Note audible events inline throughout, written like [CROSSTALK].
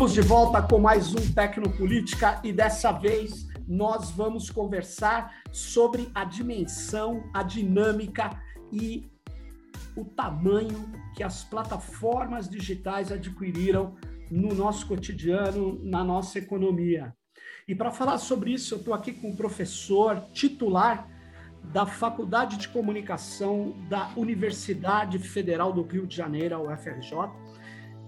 Estamos de volta com mais um Tecnopolítica e dessa vez nós vamos conversar sobre a dimensão, a dinâmica e o tamanho que as plataformas digitais adquiriram no nosso cotidiano, na nossa economia. E para falar sobre isso, eu estou aqui com o professor titular da Faculdade de Comunicação da Universidade Federal do Rio de Janeiro, UFRJ,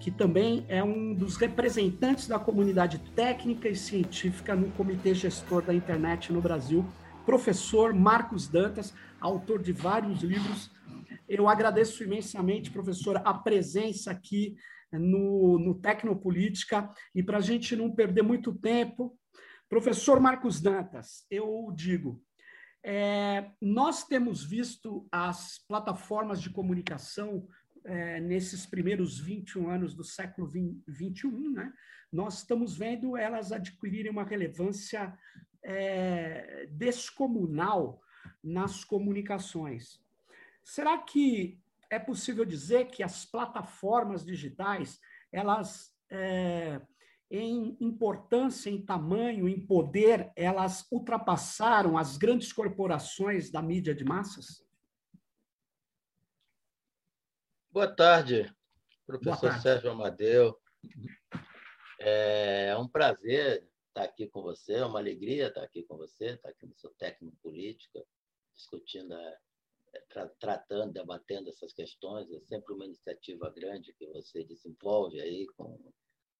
que também é um dos representantes da comunidade técnica e científica no Comitê Gestor da Internet no Brasil, professor Marcos Dantas, autor de vários livros. Eu agradeço imensamente, professor, a presença aqui no, no Tecnopolítica. E para a gente não perder muito tempo, professor Marcos Dantas, eu digo, é, nós temos visto as plataformas de comunicação é, nesses primeiros 21 anos do século 21, né, nós estamos vendo elas adquirirem uma relevância é, descomunal nas comunicações. Será que é possível dizer que as plataformas digitais, elas, é, em importância, em tamanho, em poder, elas ultrapassaram as grandes corporações da mídia de massas? Boa tarde, professor Boa tarde. Sérgio Amadeu. É um prazer estar aqui com você, é uma alegria estar aqui com você, estar aqui no seu técnico política, discutindo, é, tra tratando, debatendo essas questões. É sempre uma iniciativa grande que você desenvolve aí, com,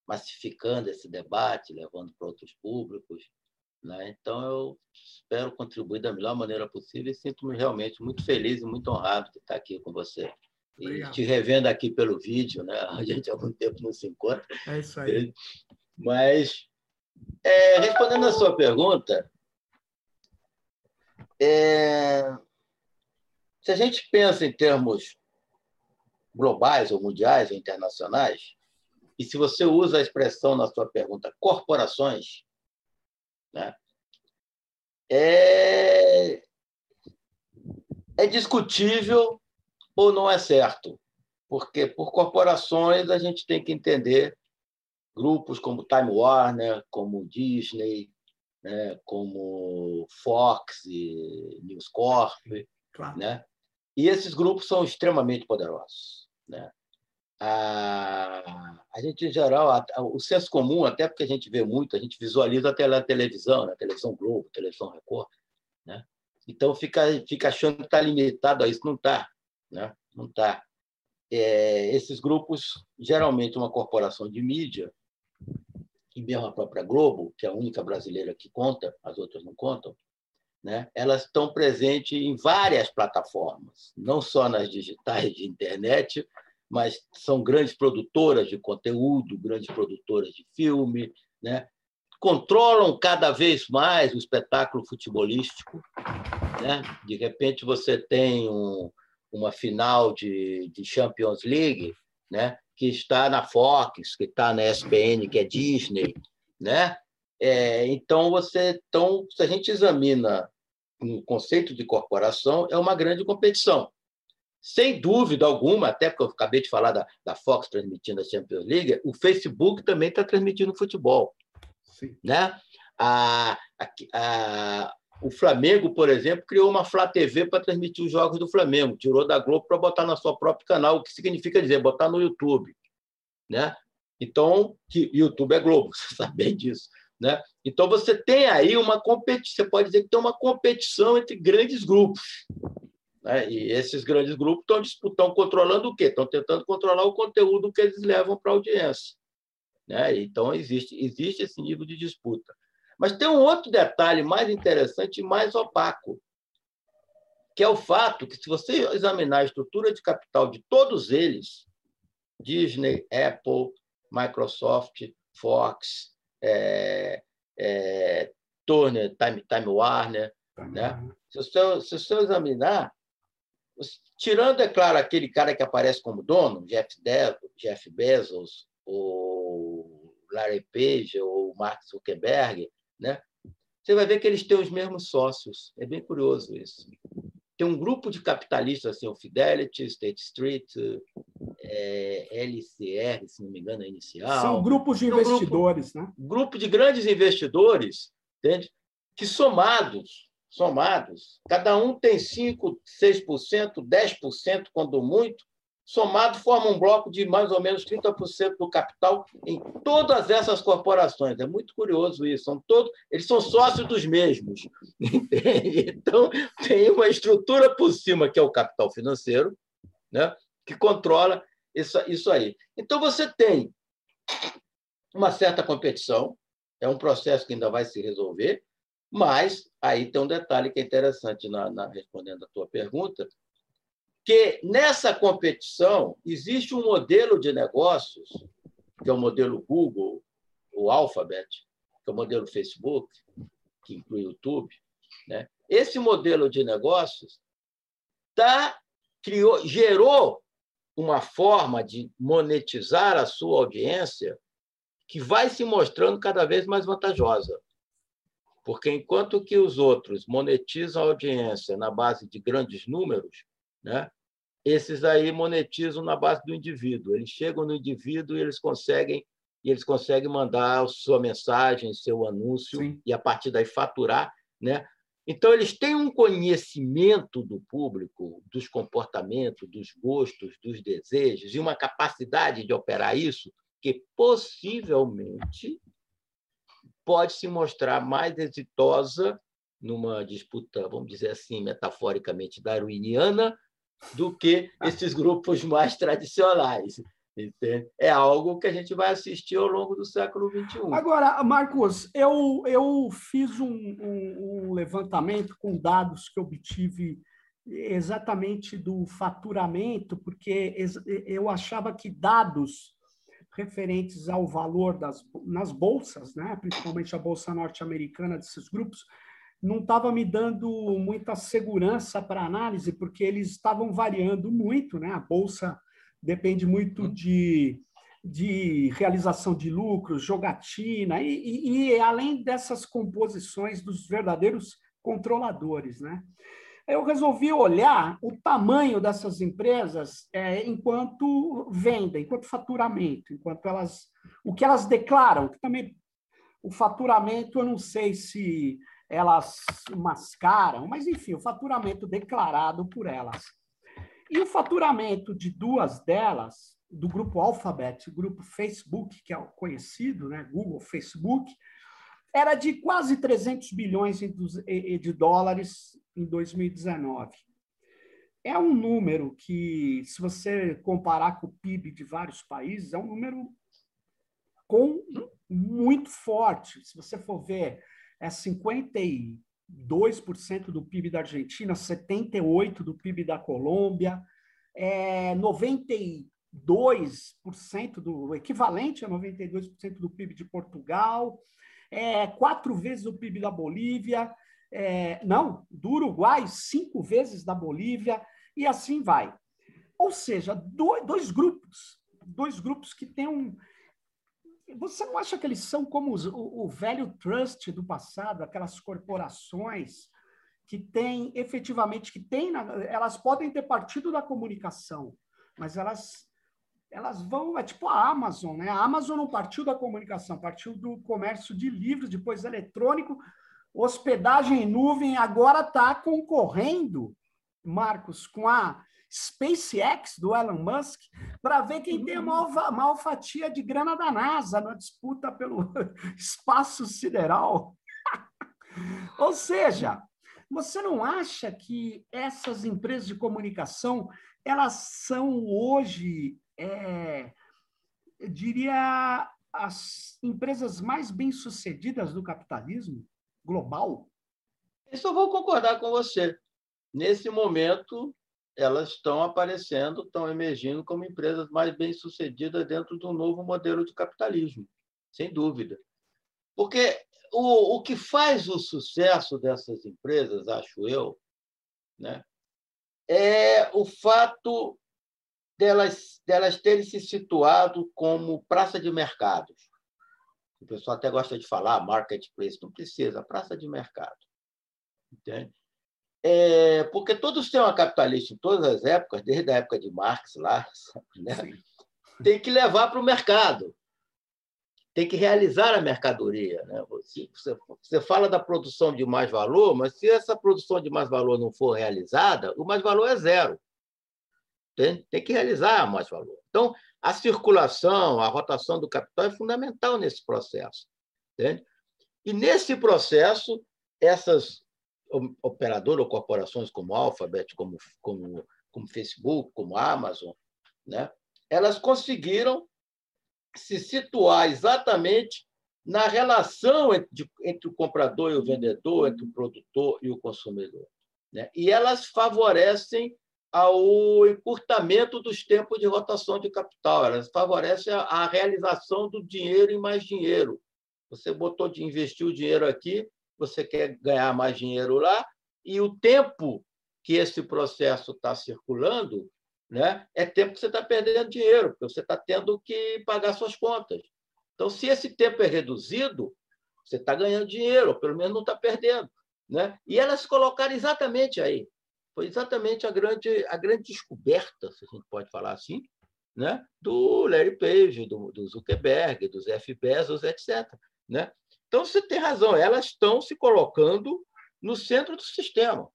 massificando esse debate, levando para outros públicos. Né? Então, eu espero contribuir da melhor maneira possível e sinto-me realmente muito feliz e muito honrado de estar aqui com você. E te revendo aqui pelo vídeo, né? A gente há muito tempo não se encontra. É isso aí. Mas, é, respondendo a sua pergunta, é, se a gente pensa em termos globais ou mundiais ou internacionais, e se você usa a expressão na sua pergunta corporações, né, é, é discutível ou não é certo? Porque por corporações a gente tem que entender grupos como Time Warner, como Disney, né, como Fox e News Corp, claro. né? E esses grupos são extremamente poderosos, né? A, a gente, em geral, a, a, o senso comum, até porque a gente vê muito, a gente visualiza até na televisão, na televisão Globo, televisão Record, né? Então fica, fica achando que está limitado a isso, não está. Né? Não está. É, esses grupos, geralmente uma corporação de mídia, e mesmo a própria Globo, que é a única brasileira que conta, as outras não contam, né? elas estão presentes em várias plataformas, não só nas digitais de internet, mas são grandes produtoras de conteúdo, grandes produtoras de filme, né? controlam cada vez mais o espetáculo futebolístico. Né? De repente, você tem um, uma final de, de Champions League, né? que está na Fox, que está na ESPN, que é Disney, né? É, então você, então, se a gente examina o um conceito de corporação, é uma grande competição. Sem dúvida alguma, até porque eu acabei de falar da, da Fox transmitindo a Champions League, o Facebook também está transmitindo futebol, Sim. né? A, a, a, o Flamengo, por exemplo, criou uma Flá TV para transmitir os jogos do Flamengo, tirou da Globo para botar no seu próprio canal, o que significa dizer botar no YouTube, né? Então, que YouTube é Globo, [LAUGHS] você sabe bem disso, né? Então você tem aí uma competição, você pode dizer que tem uma competição entre grandes grupos, né? E esses grandes grupos estão disputando, controlando o quê? Estão tentando controlar o conteúdo que eles levam para a audiência, né? Então existe existe esse nível de disputa. Mas tem um outro detalhe mais interessante e mais opaco, que é o fato que, se você examinar a estrutura de capital de todos eles, Disney, Apple, Microsoft, Fox, é, é, Turner, Time, Time Warner, né? se, você, se você examinar, tirando, é claro, aquele cara que aparece como dono, Jeff, Jeff Bezos, ou Larry Page, ou Mark Zuckerberg, né? Você vai ver que eles têm os mesmos sócios. É bem curioso isso. Tem um grupo de capitalistas, assim, o Fidelity, State Street, é, LCR, se não me engano, é inicial. São grupos de investidores, grupo, né? Grupo de grandes investidores, entende? que somados, somados, cada um tem 5%, 6%, 10%, quando muito, somado forma um bloco de mais ou menos 30% do capital em todas essas corporações. É muito curioso isso. São todos, eles são sócios dos mesmos. [LAUGHS] Então, tem uma estrutura por cima, que é o capital financeiro, né? que controla isso, isso aí. Então, você tem uma certa competição, é um processo que ainda vai se resolver, mas aí tem um detalhe que é interessante na, na respondendo a tua pergunta, que nessa competição existe um modelo de negócios, que é o modelo Google, o Alphabet, que é o modelo Facebook, que inclui o YouTube. Né? Esse modelo de negócios tá, criou, gerou uma forma de monetizar a sua audiência que vai se mostrando cada vez mais vantajosa. Porque enquanto que os outros monetizam a audiência na base de grandes números, né? esses aí monetizam na base do indivíduo. Eles chegam no indivíduo e eles conseguem e eles conseguem mandar a sua mensagem, seu anúncio Sim. e a partir daí faturar, né? Então eles têm um conhecimento do público, dos comportamentos, dos gostos, dos desejos e uma capacidade de operar isso que possivelmente pode se mostrar mais exitosa numa disputa, vamos dizer assim, metaforicamente darwiniana, do que esses grupos mais tradicionais. Entende? É algo que a gente vai assistir ao longo do século XXI. Agora, Marcos, eu, eu fiz um, um, um levantamento com dados que obtive exatamente do faturamento, porque eu achava que dados referentes ao valor das nas bolsas, né, principalmente a bolsa norte-americana desses grupos, não estava me dando muita segurança para análise, porque eles estavam variando muito, né? A bolsa depende muito uhum. de, de realização de lucros, jogatina, e, e, e além dessas composições dos verdadeiros controladores, né? Eu resolvi olhar o tamanho dessas empresas é, enquanto venda, enquanto faturamento, enquanto elas, o que elas declaram, que também o faturamento eu não sei se elas mascaram, mas enfim, o faturamento declarado por elas. E o faturamento de duas delas, do grupo Alphabet, grupo Facebook, que é o conhecido, né, Google, Facebook, era de quase 300 bilhões de dólares em 2019. É um número que, se você comparar com o PIB de vários países, é um número com muito forte. Se você for ver é 52% do PIB da Argentina, 78% do PIB da Colômbia, é 92% do equivalente a 92% do PIB de Portugal, é quatro vezes o PIB da Bolívia, é, não, do Uruguai, cinco vezes da Bolívia, e assim vai. Ou seja, dois, dois grupos, dois grupos que têm um, você não acha que eles são como os, o, o, velho trust do passado, aquelas corporações que têm efetivamente que têm, elas podem ter partido da comunicação, mas elas elas vão, é tipo a Amazon, né? A Amazon não partiu da comunicação, partiu do comércio de livros, depois eletrônico, hospedagem em nuvem, agora está concorrendo, Marcos, com a SpaceX do Elon Musk para ver quem tem a maior, maior fatia de grana da NASA na disputa pelo [LAUGHS] espaço sideral. [LAUGHS] Ou seja, você não acha que essas empresas de comunicação elas são hoje, é, eu diria, as empresas mais bem-sucedidas do capitalismo global? Eu vou concordar com você. Nesse momento, elas estão aparecendo, estão emergindo como empresas mais bem-sucedidas dentro de um novo modelo de capitalismo, sem dúvida. Porque o, o que faz o sucesso dessas empresas, acho eu, né, é o fato delas, delas terem se situado como praça de mercados. O pessoal até gosta de falar marketplace, não precisa, praça de mercado. Entende? É, porque todo sistema capitalista, em todas as épocas, desde a época de Marx lá, né, tem que levar para o mercado, tem que realizar a mercadoria. Né? Você, você fala da produção de mais valor, mas se essa produção de mais valor não for realizada, o mais valor é zero. Tem, tem que realizar mais valor. Então, a circulação, a rotação do capital é fundamental nesse processo. Entende? E nesse processo, essas operadoras ou corporações como Alphabet, como, como, como Facebook, como Amazon, né? elas conseguiram se situar exatamente na relação entre, entre, o comprador e o vendedor, entre o produtor e o consumidor. Né? E elas favorecem ao encurtamento dos tempos de rotação de capital, elas favorecem a, a realização do dinheiro em mais dinheiro. Você botou de investir o dinheiro aqui, você quer ganhar mais dinheiro lá, e o tempo que esse processo está circulando né, é tempo que você está perdendo dinheiro, porque você está tendo que pagar suas contas. Então, se esse tempo é reduzido, você está ganhando dinheiro, ou pelo menos não está perdendo. Né? E elas se colocaram exatamente aí. Foi exatamente a grande, a grande descoberta, se a gente pode falar assim, né? do Larry Page, do, do Zuckerberg, dos F. Bezos, etc. Né? Então, você tem razão, elas estão se colocando no centro do sistema.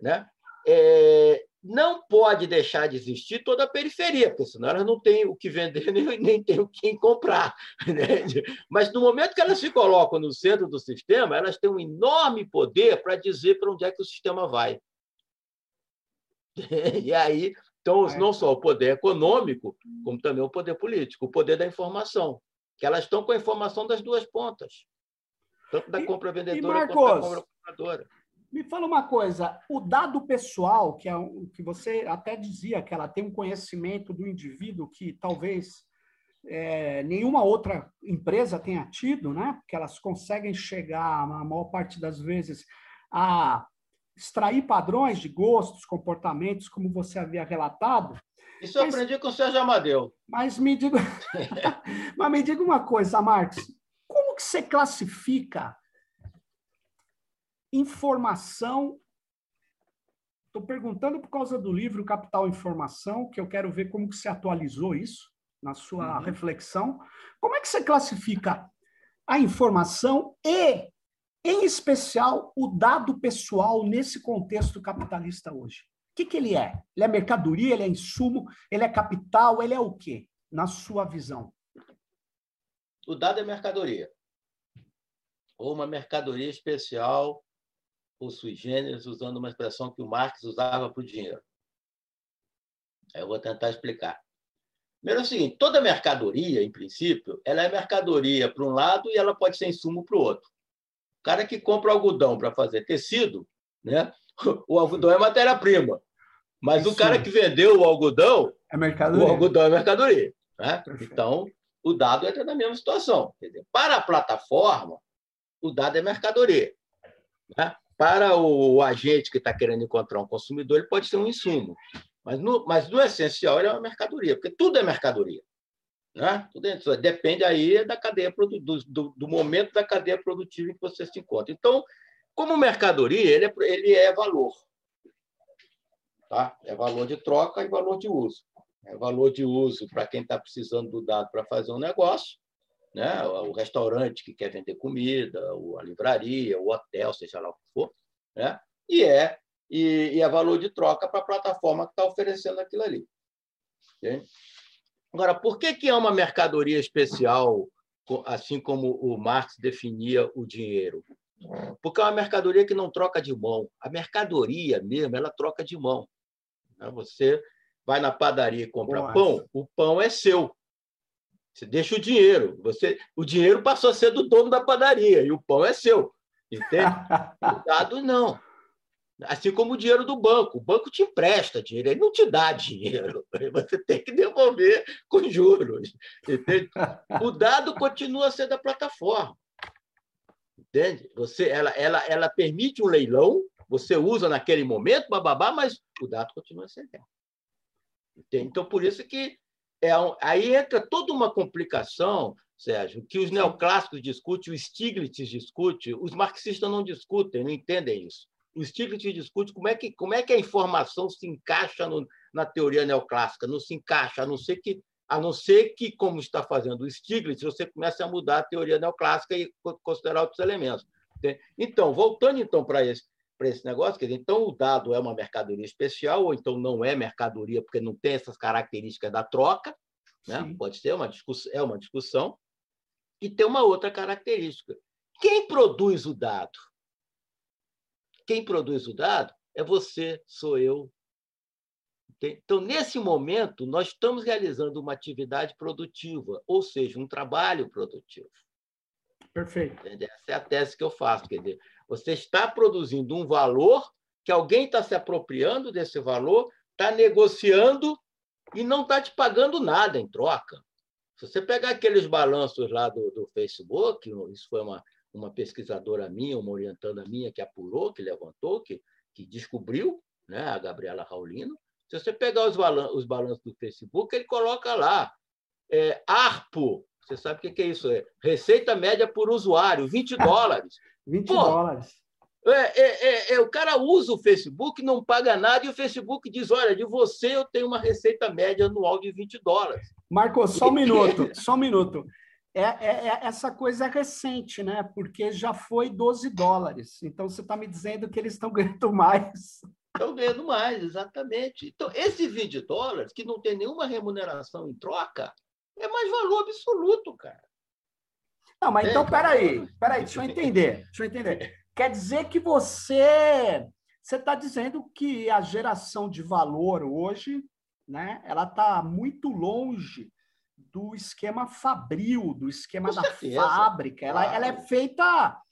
Né? É, não pode deixar de existir toda a periferia, porque senão elas não têm o que vender [LAUGHS] nem, nem têm o que comprar. [LAUGHS] Né? Mas no momento que elas se colocam no centro do sistema, elas têm um enorme poder para dizer para onde é que o sistema vai. [LAUGHS] E aí, então, não só o poder econômico, como também o poder político, o poder da informação que elas estão com a informação das duas pontas, tanto da compra vendedora Marcos, quanto da compra compradora. Me fala uma coisa, o dado pessoal, que é o que você até dizia que ela tem um conhecimento do indivíduo que talvez é, nenhuma outra empresa tenha tido, né? Porque elas conseguem chegar, na maior parte das vezes, a extrair padrões de gostos, comportamentos, como você havia relatado. Isso eu mas, aprendi com o Sérgio Amadeu. Mas me diga, [LAUGHS] mas me diga uma coisa, Marcos. Como que você classifica informação? Estou perguntando por causa do livro Capital Informação, que eu quero ver como que você atualizou isso na sua uhum. reflexão. Como é que você classifica a informação e, em especial, o dado pessoal nesse contexto capitalista hoje? Que, que ele é? Ele é mercadoria, ele é insumo, ele é capital, ele é o quê, na sua visão? O dado é mercadoria. Ou uma mercadoria especial, ou sui generis, usando uma expressão que o Marx usava para o dinheiro. Eu vou tentar explicar. Primeiro é o seguinte, toda mercadoria, em princípio, ela é mercadoria para um lado e ela pode ser insumo para o outro. O cara que compra algodão para fazer tecido, né? [LAUGHS] o algodão é matéria-prima. Mas Isso. o cara que vendeu o algodão, é mercadoria. o algodão é mercadoria. Né? Então, o dado entra na mesma situação. Dizer, para a plataforma, o dado é mercadoria. Né? Para o agente que está querendo encontrar um consumidor, ele pode ser um insumo. Mas no, mas no essencial, ele é uma mercadoria, porque tudo é mercadoria. Né? Tudo é, depende aí da cadeia do, do, do momento da cadeia produtiva em que você se encontra. Então, como mercadoria, ele é, ele é valor. Tá? É valor de troca e valor de uso. É valor de uso para quem está precisando do dado para fazer um negócio, né? o restaurante que quer vender comida, a livraria, o hotel, seja lá o que for, né? e, é, e, e é valor de troca para a plataforma que está oferecendo aquilo ali. Okay? Agora, por que, que é uma mercadoria especial, assim como o Marx definia o dinheiro? Porque é uma mercadoria que não troca de mão. A mercadoria mesmo, ela troca de mão. Né? Você vai na padaria e compra Nossa. pão, o pão é seu. Você deixa o dinheiro. Você, o dinheiro passou a ser do dono da padaria e o pão é seu. Entende? [LAUGHS] o dado não. Assim como o dinheiro do banco. O banco te empresta dinheiro, ele não te dá dinheiro. [LAUGHS] Você tem que devolver com juros. Entende? O dado continua a ser da plataforma. Entende? Você, ela, ela, ela permite um leilão você usa naquele momento, bababá, mas o dado continua sendo dela. Então, por isso que é um, aí entra toda uma complicação, Sérgio, que os neoclássicos discutem, o Stiglitz discute, os marxistas não discutem, não entendem isso. O Stiglitz discute como é que, como é que a informação se encaixa no, na teoria neoclássica. Não se encaixa, a não ser que, a não ser que como está fazendo o Stiglitz, você comece a mudar a teoria neoclássica e considerar outros elementos. Então, voltando então para esse, para esse negócio, quer dizer, então o dado é uma mercadoria especial, ou então não é mercadoria, porque não tem essas características da troca, né? pode ser uma discussão, é uma discussão, e tem uma outra característica. Quem produz o dado? Quem produz o dado é você, sou eu. Então, nesse momento, nós estamos realizando uma atividade produtiva, ou seja, um trabalho produtivo. Perfeito. Essa é a tese que eu faço. Quer dizer, você está produzindo um valor que alguém está se apropriando desse valor, está negociando e não está te pagando nada em troca. Se você pegar aqueles balanços lá do, do Facebook, isso foi uma, uma pesquisadora minha, uma orientanda minha que apurou, que levantou, que, que descobriu, né, a Gabriela Raulino. Se você pegar os, balan os balanços do Facebook, ele coloca lá é, ARPO, você sabe o que é isso? É receita média por usuário, 20 [LAUGHS] dólares. 20 Pô, dólares. É, é, é, é, o cara usa o Facebook, não paga nada, e o Facebook diz: olha, de você eu tenho uma receita média anual de 20 dólares. Marcos, só um [LAUGHS] minuto, só um minuto. É, é, é, essa coisa é recente, né? Porque já foi 12 dólares. Então você está me dizendo que eles estão ganhando [LAUGHS] mais. Estão ganhando mais, exatamente. Então, esse 20 dólares, que não tem nenhuma remuneração em troca, é mais valor absoluto, cara. Não, mas é, então, peraí, peraí, deixa eu entender, deixa eu entender. Quer dizer que você você está dizendo que a geração de valor hoje, né, ela está muito longe do esquema fabril, do esquema Com da certeza. fábrica. Ela, claro. ela é feita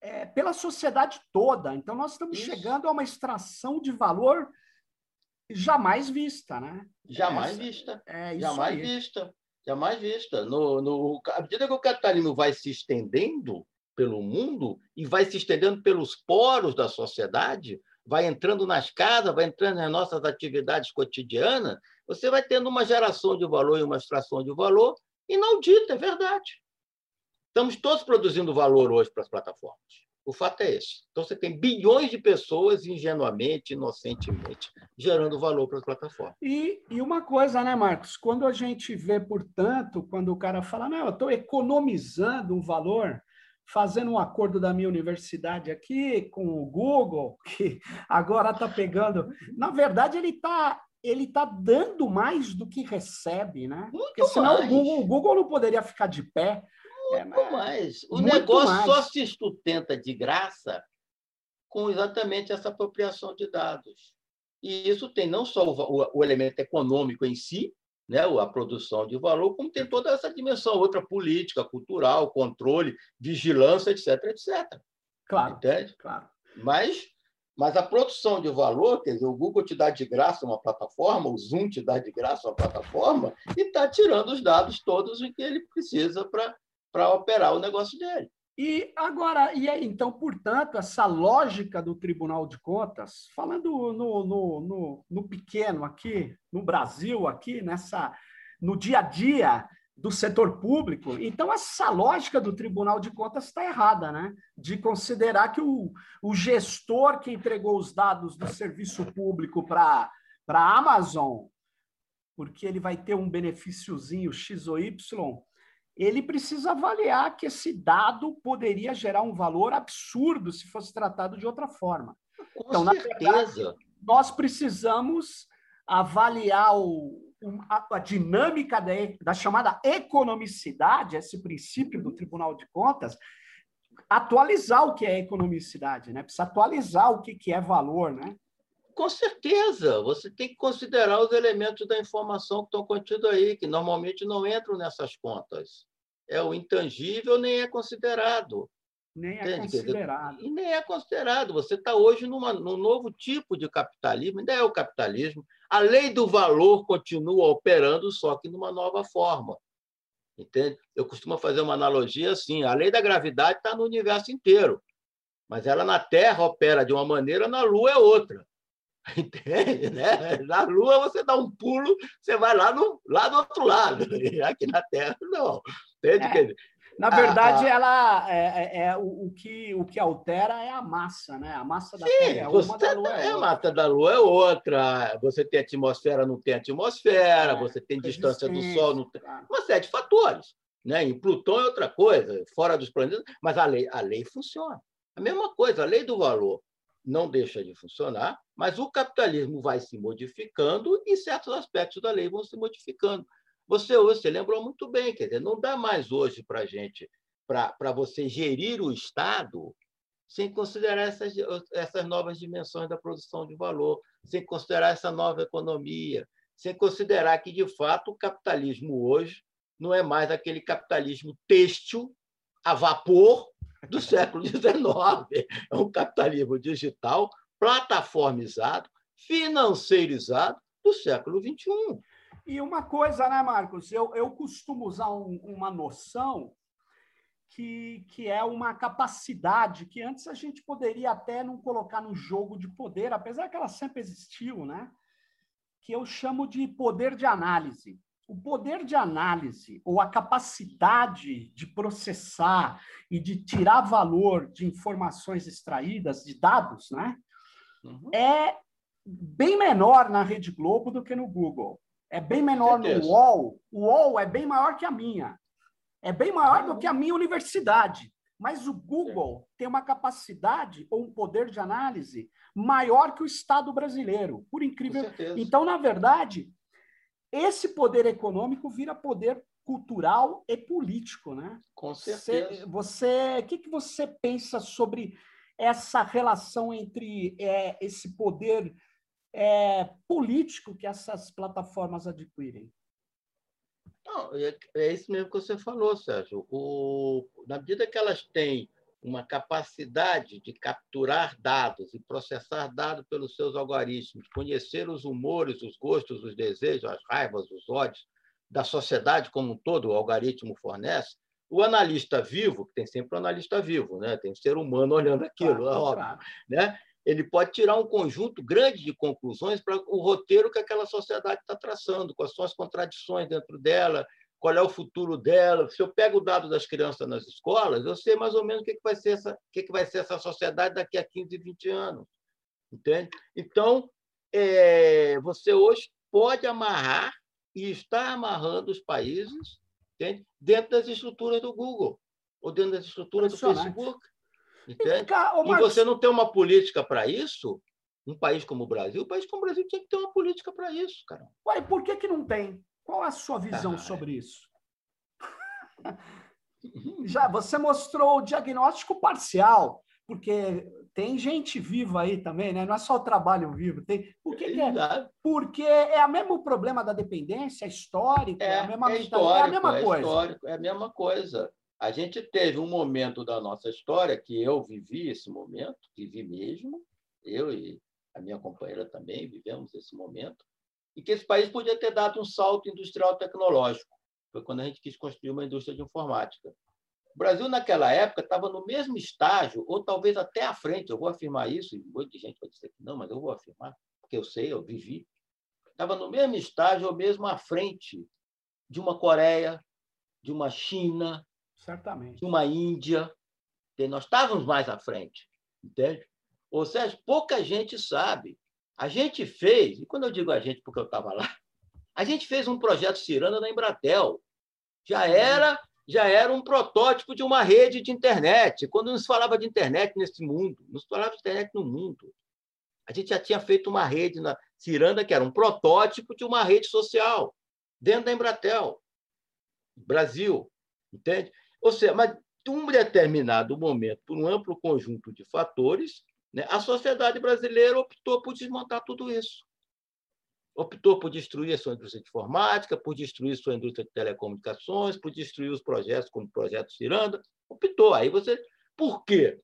é, pela sociedade toda. Então, nós estamos Isso. chegando a uma extração de valor jamais vista, né? Jamais Essa, vista. É jamais aí. vista. Jamais vista. No, no, à medida que o capitalismo vai se estendendo, pelo mundo e vai se estendendo pelos poros da sociedade, vai entrando nas casas, vai entrando nas nossas atividades cotidianas, você vai tendo uma geração de valor e uma extração de valor inaudita, é verdade. Estamos todos produzindo valor hoje para as plataformas. O fato é esse. Então, você tem bilhões de pessoas ingenuamente, inocentemente, gerando valor para as plataformas. E, e uma coisa, né, Marcos? Quando a gente vê, portanto, quando o cara fala, não, eu estou economizando um valor, fazendo um acordo da minha universidade aqui com o Google, [LAUGHS] que agora está pegando. Na verdade, ele está ele tá dando mais do que recebe, né? Muito Porque senão. O, Google, o Google não poderia ficar de pé. Muito é, mais. O muito negócio mais. só se sustenta de graça com exatamente essa apropriação de dados. E isso tem não só o, o, elemento econômico em si, né, a produção de valor, como tem toda essa dimensão, outra política, cultural, controle, vigilância, etc, etc. Claro, Entende? claro. Mas, mas a produção de valor, quer dizer, o Google te dá de graça uma plataforma, o Zoom te dá de graça uma plataforma e está tirando os dados todos que ele precisa para operar o negócio dele. E agora, e aí, então, portanto, essa lógica do Tribunal de Contas, falando no, no, no, no, pequeno aqui, no Brasil, aqui, nessa, no dia a dia do setor público, então essa lógica do Tribunal de Contas está errada, né? De considerar que o, o gestor que entregou os dados do serviço público para a Amazon, porque ele vai ter um benefíciozinho X ou Y, ele precisa avaliar que esse dado poderia gerar um valor absurdo se fosse tratado de outra forma. Com então, certeza. na verdade, nós precisamos avaliar o, a, a, dinâmica da, da chamada economicidade, esse princípio do Tribunal de Contas, atualizar o que é economicidade, né? Precisa atualizar o que, que é valor, né? Com certeza, você tem que considerar os elementos da informação que estão contidos aí, que normalmente não entram nessas contas. É o intangível nem é considerado. Nem é Entende? considerado. E nem é considerado. Você está hoje numa, num novo tipo de capitalismo, ainda é o capitalismo. A lei do valor continua operando, só que numa nova forma. Entende? Eu costumo fazer uma analogia assim: a lei da gravidade está no universo inteiro, mas ela na Terra opera de uma maneira, na Lua é outra. [LAUGHS] Entende? Né? Na Lua você dá um pulo, você vai lá, no, lá do outro lado. [LAUGHS] Aqui na Terra, não. Entende? É. Na verdade, a, a... ela é, é, é o, o, que, o que altera é a massa, né? A massa da Sim, Terra é uma, da Lua é. A massa da Lua é outra. Você tem atmosfera, não tem atmosfera. É, você tem distância do Sol, não tem... uma série de fatores. Né? Em Plutão é outra coisa, fora dos planetas, mas a lei, a lei funciona. A mesma coisa, a lei do valor não deixa de funcionar, mas o capitalismo vai se modificando e certos aspectos da lei vão se modificando. Você hoje, você lembrou muito bem, quer dizer, não dá mais hoje para gente, para você gerir o Estado sem considerar essas, essas novas dimensões da produção de valor, sem considerar essa nova economia, sem considerar que, de fato, o capitalismo hoje não é mais aquele capitalismo têxtil a vapor do século XIX. É um capitalismo digital, plataformizado, financeirizado do século XXI. E uma coisa, né, Marcos? Eu, eu costumo usar um, uma noção que, que é uma capacidade que antes a gente poderia até não colocar no jogo de poder, apesar que ela sempre existiu, né? Que eu chamo de poder de análise o poder de análise ou a capacidade de processar e de tirar valor de informações extraídas, de dados, né? Uhum. É bem menor na Rede Globo do que no Google. É bem menor no UOL. O UOL é bem maior que a minha. É bem maior uhum. do que a minha universidade. Mas o Google tem uma capacidade ou um poder de análise maior que o Estado brasileiro, por incrível. Então, na verdade, esse poder econômico vira poder cultural e político, né? Com certeza. Você, o que, que você pensa sobre essa relação entre é, esse poder é, político que essas plataformas adquirem? Não, é, é isso mesmo que você falou, Sérgio. O, na medida que elas têm uma capacidade de capturar dados e processar dados pelos seus algoritmos, conhecer os humores, os gostos, os desejos, as raivas, os ódios da sociedade como um todo, o algoritmo fornece, o analista vivo, que tem sempre um analista vivo, né? tem um ser humano olhando aquilo, claro, é óbvio, claro. né? ele pode tirar um conjunto grande de conclusões para o roteiro que aquela sociedade está traçando, quais são as contradições dentro dela, qual é o futuro dela. Se eu pego o dado das crianças nas escolas, eu sei mais ou menos o que, vai, ser essa, o que, vai ser essa sociedade daqui a 15, 20 anos. Entende? Então, é, você hoje pode amarrar e está amarrando os países entende? dentro das estruturas do Google ou dentro das estruturas do Facebook. Entende? Cá, e você não tem uma política para isso, um país como o Brasil, um país como o Brasil tinha que ter uma política para isso, cara. Ué, por que, que não tem? Qual é a sua visão ah, sobre isso? [LAUGHS] Já você mostrou o diagnóstico parcial, porque tem gente viva aí também, né? Não é só o trabalho vivo. Tem... Por que, que é? Porque é o mesmo problema da dependência, é histórico, é, é a mesma é, histórico, é a mesma é coisa. Histórico, é a mesma coisa. A gente teve um momento da nossa história que eu vivi esse momento, vivi mesmo, eu e a minha companheira também vivemos esse momento, e que esse país podia ter dado um salto industrial tecnológico. Foi quando a gente quis construir uma indústria de informática. O Brasil, naquela época, estava no mesmo estágio, ou talvez até à frente, eu vou afirmar isso, e muita gente vai dizer que não, mas eu vou afirmar, porque eu sei, eu vivi. Estava no mesmo estágio, ou mesmo à frente de uma Coreia, de uma China, Certamente. de uma Índia. Nós estávamos mais à frente, entende? Ou seja, pouca gente sabe a gente fez, e quando eu digo a gente porque eu estava lá, a gente fez um projeto Ciranda na Embratel. Já era, já era um protótipo de uma rede de internet. Quando não se falava de internet nesse mundo, não se falava de internet no mundo. A gente já tinha feito uma rede na Ciranda, que era um protótipo de uma rede social, dentro da Embratel. Brasil, entende? Ou seja, mas em um determinado momento, por um amplo conjunto de fatores, né? A sociedade brasileira optou por desmontar tudo isso. Optou por destruir a sua indústria de informática, por destruir sua indústria de telecomunicações, por destruir os projetos como o Projeto Ciranda. Optou. Aí você. Por quê?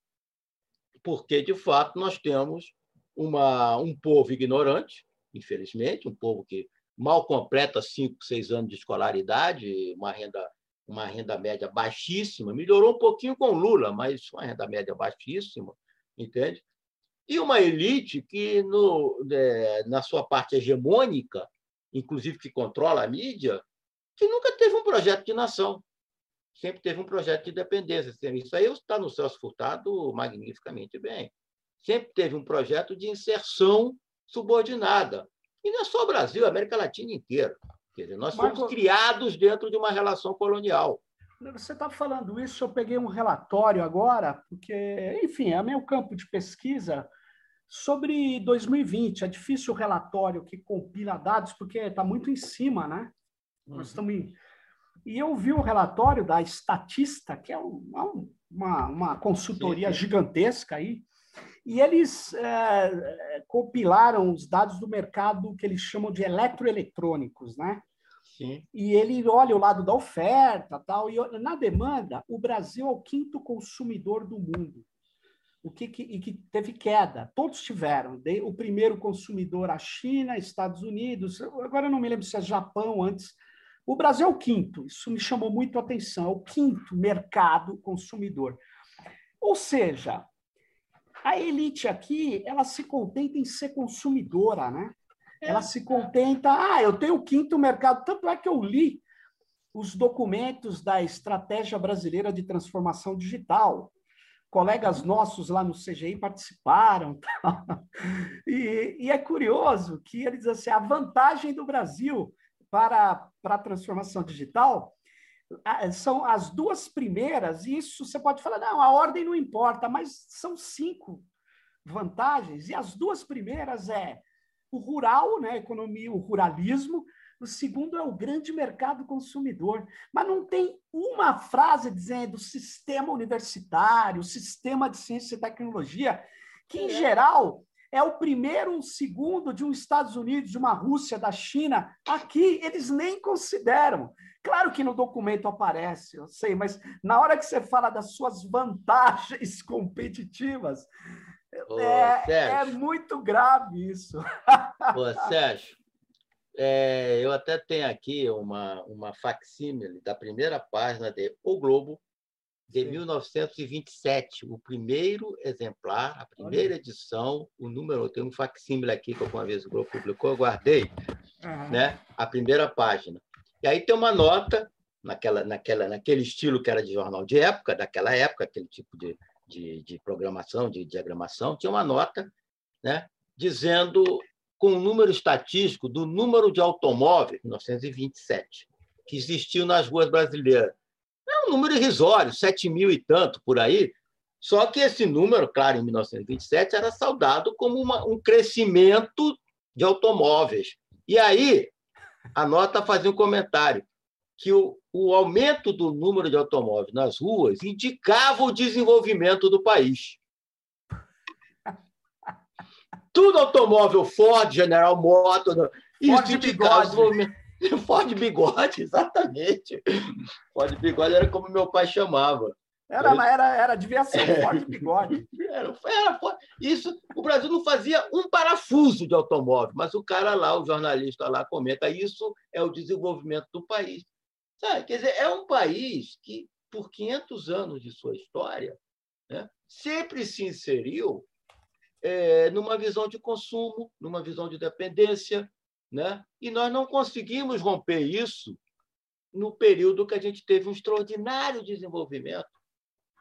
Porque, de fato, nós temos uma, um povo ignorante, infelizmente, um povo que mal completa cinco, seis anos de escolaridade, uma renda, uma renda média baixíssima. Melhorou um pouquinho com Lula, mas uma renda média baixíssima, entende? E uma elite que, no, é, na sua parte hegemônica, inclusive que controla a mídia, que nunca teve um projeto de nação. sempre teve um projeto de dependência. Isso aí está no Celso Furtado magnificamente bem. Sempre teve um projeto de inserção subordinada. E não é só o Brasil, a América Latina inteira. Quer dizer, nós Marco... fomos criados dentro de uma relação colonial. Você está falando isso, eu peguei um relatório agora, porque, enfim, é meu campo de pesquisa sobre 2020. É difícil o relatório que compila dados, porque está muito em cima, né? Uhum. Nós estamos em... E eu vi o relatório da Estatista, que é uma, uma consultoria sim, sim. gigantesca aí, e eles é, compilaram os dados do mercado que eles chamam de eletroeletrônicos, né? E ele olha o lado da oferta, tal, e na demanda, o Brasil é o quinto consumidor do mundo. O que, que, e que teve queda, todos tiveram. O primeiro consumidor, a China, Estados Unidos, agora eu não me lembro se é Japão antes. O Brasil é o quinto, isso me chamou muito a atenção, é o quinto mercado consumidor. Ou seja, a elite aqui, ela se contenta em ser consumidora, né? Ela se contenta, ah, eu tenho o quinto mercado. Tanto é que eu li os documentos da Estratégia Brasileira de Transformação Digital. Colegas nossos lá no CGI participaram. [LAUGHS] E, e, é curioso que eles dizem assim, a vantagem do Brasil para, para a transformação digital são as duas primeiras, e isso você pode falar, não, a ordem não importa, mas são cinco vantagens, e as duas primeiras é o rural, né, a economia, o ruralismo. O segundo é o grande mercado consumidor. Mas não tem uma frase dizendo sistema universitário, sistema de ciência e tecnologia, que, em é. geral, é o primeiro, o segundo de um Estados Unidos, de uma Rússia, da China. Aqui, eles nem consideram. Claro que no documento aparece, eu sei, mas na hora que você fala das suas vantagens [LAUGHS] competitivas, Ô, é, é, muito grave isso. Ô, Sérgio, é, eu até tenho aqui uma, uma facsímile da primeira página de O Globo, de Sim. 1927, o primeiro exemplar, a primeira Olha. edição, o número, tem um facsímile aqui que uma vez o Globo publicou, eu guardei, uhum. né? a primeira página. E aí tem uma nota, naquela, naquela, naquele estilo que era de jornal de época, daquela época, aquele tipo de, de, de programação, de diagramação, tinha uma nota né, dizendo, com o um número estatístico do número de automóveis, 1927, que existiu nas ruas brasileiras. É um número irrisório, 7 mil e tanto por aí. Só que esse número, claro, em 1927, era saudado como uma, um crescimento de automóveis. E aí, a nota fazia um comentário que o, o aumento do número de automóveis nas ruas indicava o desenvolvimento do país. Tudo automóvel Ford, General Motors, Ford bigode. [LAUGHS] Ford bigode, exatamente. Ford bigode era como meu pai chamava. Era, era, era devia ser Ford bigode. [LAUGHS] Era, era, isso, o Brasil não fazia um parafuso de automóvel, mas o cara lá, o jornalista lá, comenta: isso é o desenvolvimento do país. Sabe? Quer dizer, é um país que, por 500 anos de sua história, né, sempre se inseriu é, numa visão de consumo, numa visão de dependência, né? e nós não conseguimos romper isso no período que a gente teve um extraordinário desenvolvimento,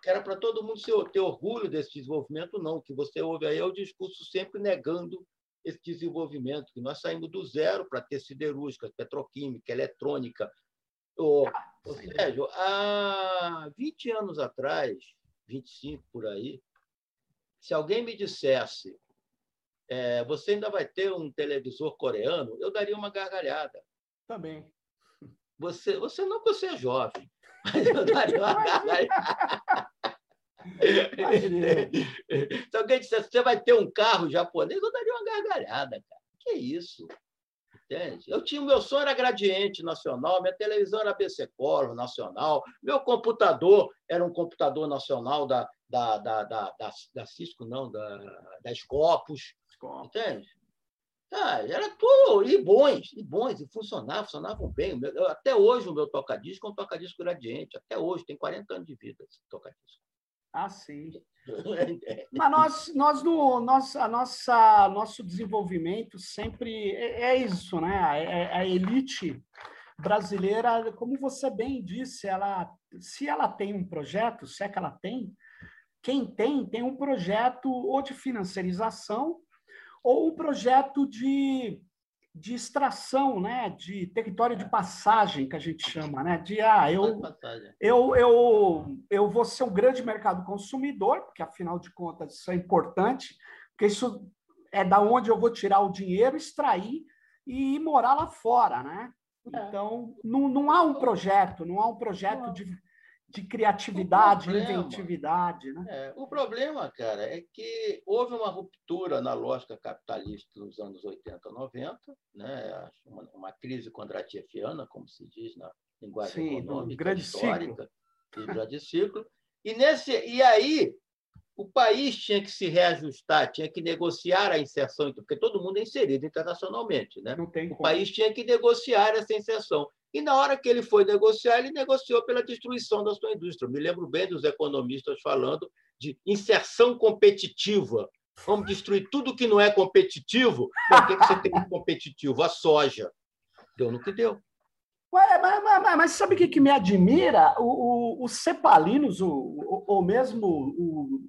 que era para todo mundo ter orgulho desse desenvolvimento, não. O que você ouve aí é o discurso sempre negando esse desenvolvimento, que nós saímos do zero para ter siderúrgica, petroquímica, eletrônica, Ô, ô Sérgio, há 20 anos atrás, 25 por aí, se alguém me dissesse é, você ainda vai ter um televisor coreano, eu daria uma gargalhada. Também. Você, você não, você é jovem, [LAUGHS] mas eu daria uma gargalhada. Se alguém dissesse você vai ter um carro japonês, eu daria uma gargalhada, cara. Que isso? Entende? Eu tinha o meu sonho era gradiente nacional, minha televisão era BC Color nacional, meu computador era um computador nacional da, da, da, da, da, da Cisco, não, da, da Scopus. Entende? Ah, era tudo, e bons, e bons, e funcionavam, funcionavam bem. Até hoje o meu tocadisco é um tocadisco gradiente, até hoje, tem 40 anos de vida esse tocadisco. Ah, sim. Mas nós, nós no nosso, a nossa, nosso desenvolvimento sempre é, é isso, né? A, é, a elite brasileira, como você bem disse, ela, se ela tem um projeto, se é que ela tem, quem tem, tem um projeto ou de financiarização ou um projeto de, de extração, né? de território de passagem, que a gente chama, né? de ah, eu, eu, eu, eu vou ser um grande mercado consumidor, porque afinal de contas isso é importante, porque isso é da onde eu vou tirar o dinheiro, extrair e ir morar lá fora, né? É. Então, não, não há um projeto, não há um projeto de de criatividade, problema, inventividade. Né? É, o problema, cara, é que houve uma ruptura na lógica capitalista nos anos 80, 90, né? uma, uma crise kondratifiana, como se diz na linguagem Sim, econômica grande histórica, ciclo. grande ciclo. E, nesse, e aí o país tinha que se reajustar, tinha que negociar a inserção, porque todo mundo é inserido internacionalmente. Né? o país tinha que negociar essa inserção. E na hora que ele foi negociar, ele negociou pela destruição da sua indústria. Me lembro bem dos economistas falando de inserção competitiva. Vamos destruir tudo que não é competitivo. Por que você tem um competitivo? A soja. Deu no que deu. Ué, mas, mas, mas, sabe o que, que me admira? O, o, os cepalinos, o, ou mesmo o,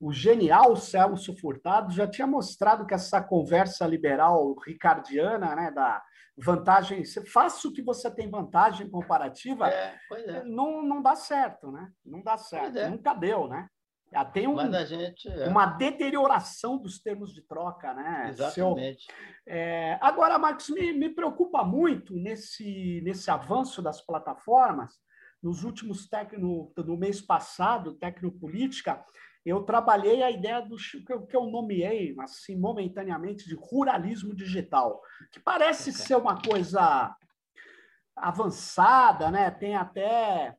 o genial Celso Furtado, já tinha mostrado que essa conversa liberal ricardiana, né, da, vantagem, faça o que você tem vantagem comparativa, é, é. Não, não dá certo, né? Não dá certo. É. Nunca deu, né? Tem um, gente, é. uma deterioração dos termos de troca, né? Exatamente. Seu, é, agora, Marcos, me, me preocupa muito nesse, nesse avanço das plataformas. Nos últimos tecno, no mês passado, Tecnopolítica, eu trabalhei a ideia do que eu nomeei, assim, momentaneamente, de ruralismo digital, que parece ser uma coisa avançada, né? Tem até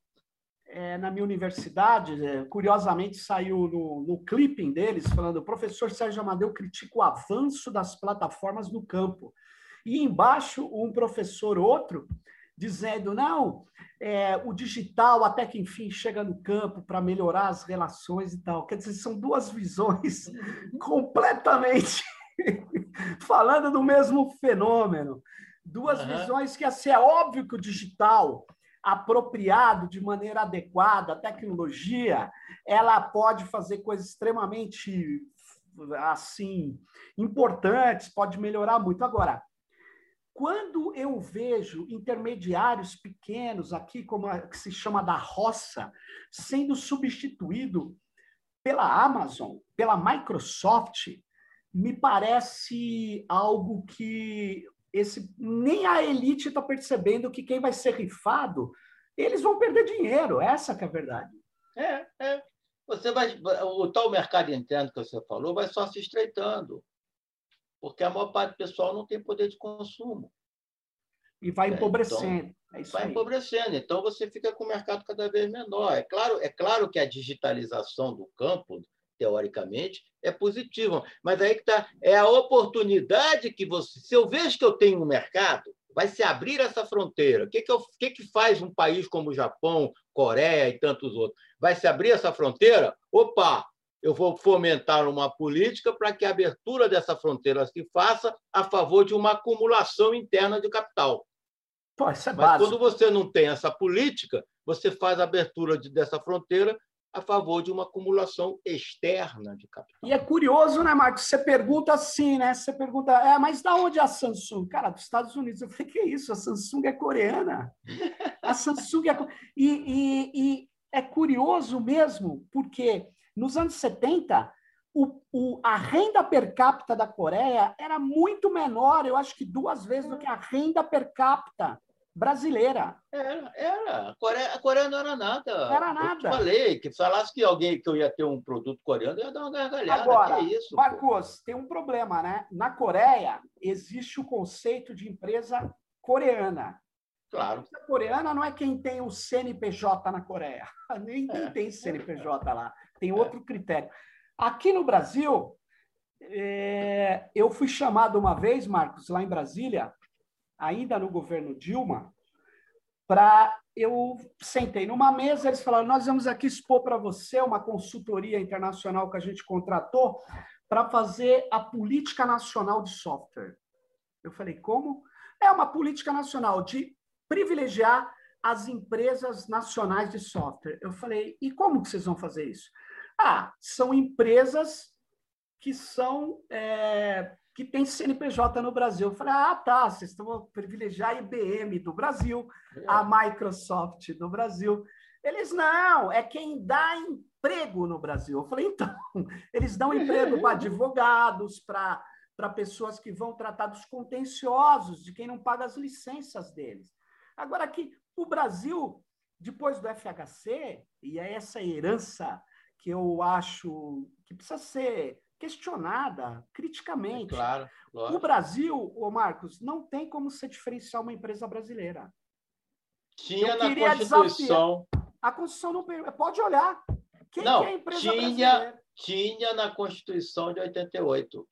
é, na minha universidade, é, curiosamente saiu no, no clipping deles falando: o professor Sérgio Amadeu critica o avanço das plataformas no campo. E embaixo, um professor outro dizendo: não, é, o digital até que enfim chega no campo para melhorar as relações e tal. Quer dizer, são duas visões completamente [LAUGHS] falando do mesmo fenômeno. Duas uhum. visões que, assim, é óbvio que o digital, apropriado de maneira adequada, a tecnologia, ela pode fazer coisas extremamente, assim, importantes, pode melhorar muito. Agora, quando eu vejo intermediários pequenos, aqui como a, que se chama da roça, sendo substituído pela Amazon, pela Microsoft, me parece algo que esse nem a elite está percebendo que quem vai ser rifado, eles vão perder dinheiro. Essa que é a verdade. É, é. Você vai, o tal mercado interno que você falou vai só se estreitando porque a maior parte do pessoal não tem poder de consumo. E vai é, empobrecendo. Então, é vai aí. empobrecendo. Então você fica com o mercado cada vez menor. É claro, é claro que a digitalização do campo, teoricamente, é positiva, mas aí que está é a oportunidade que você. Se eu vejo que eu tenho um mercado, vai se abrir essa fronteira. O que, que, eu, o que, que faz um país como o Japão, Coreia e tantos outros? Vai se abrir essa fronteira? Opa, eu vou fomentar uma política para que a abertura dessa fronteira se faça a favor de uma acumulação interna de capital. Pô, isso é Mas básico. quando você não tem essa política, você faz a abertura de, dessa fronteira a favor de uma acumulação externa de capital. E é curioso, né, Marcos? Você pergunta assim, né? Você pergunta, é, mas da onde é a Samsung? Cara, dos Estados Unidos. Eu falei, que isso? A Samsung é coreana. A Samsung é. E, e, e é curioso mesmo, porque nos anos 70, o, o, a renda per capita da Coreia era muito menor, eu acho que duas vezes do que a renda per capita brasileira. Era, era. A Coreia, a Coreia não era nada. Era nada. Eu falei que falasse que alguém que eu ia ter um produto coreano, eu ia dar uma gargalhada. Agora, que é isso, Marcos, pô? tem um problema, né? Na Coreia existe o conceito de empresa coreana. Claro. A empresa coreana não é quem tem o CNPJ na Coreia. [LAUGHS] Nem quem é. tem CNPJ lá tem é. outro critério. Aqui no Brasil, é, eu fui chamado uma vez, Marcos, lá em Brasília, ainda no governo Dilma, para eu sentei numa mesa, eles falaram: nós vamos aqui expor para você uma consultoria internacional que a gente contratou para fazer a política nacional de software. Eu falei: como? É uma política nacional de privilegiar as empresas nacionais de software. Eu falei, e como que vocês vão fazer isso? Ah, são empresas que são é, que têm CNPJ no Brasil. Eu falei, ah, tá, vocês estão a privilegiar a IBM do Brasil, é. a Microsoft do Brasil. Eles não, é quem dá emprego no Brasil. Eu falei, então, [LAUGHS] eles dão emprego para [LAUGHS] advogados, para para pessoas que vão tratar dos contenciosos, de quem não paga as licenças deles. Agora, que o Brasil, depois do FHC, e é essa herança que eu acho que precisa ser questionada criticamente. É claro, o Brasil, o Marcos, não tem como se diferenciar uma empresa brasileira. Tinha na Constituição. Desafiar. A Constituição não pode olhar. Quem não, que é a empresa tinha, brasileira? Tinha na Constituição de 88.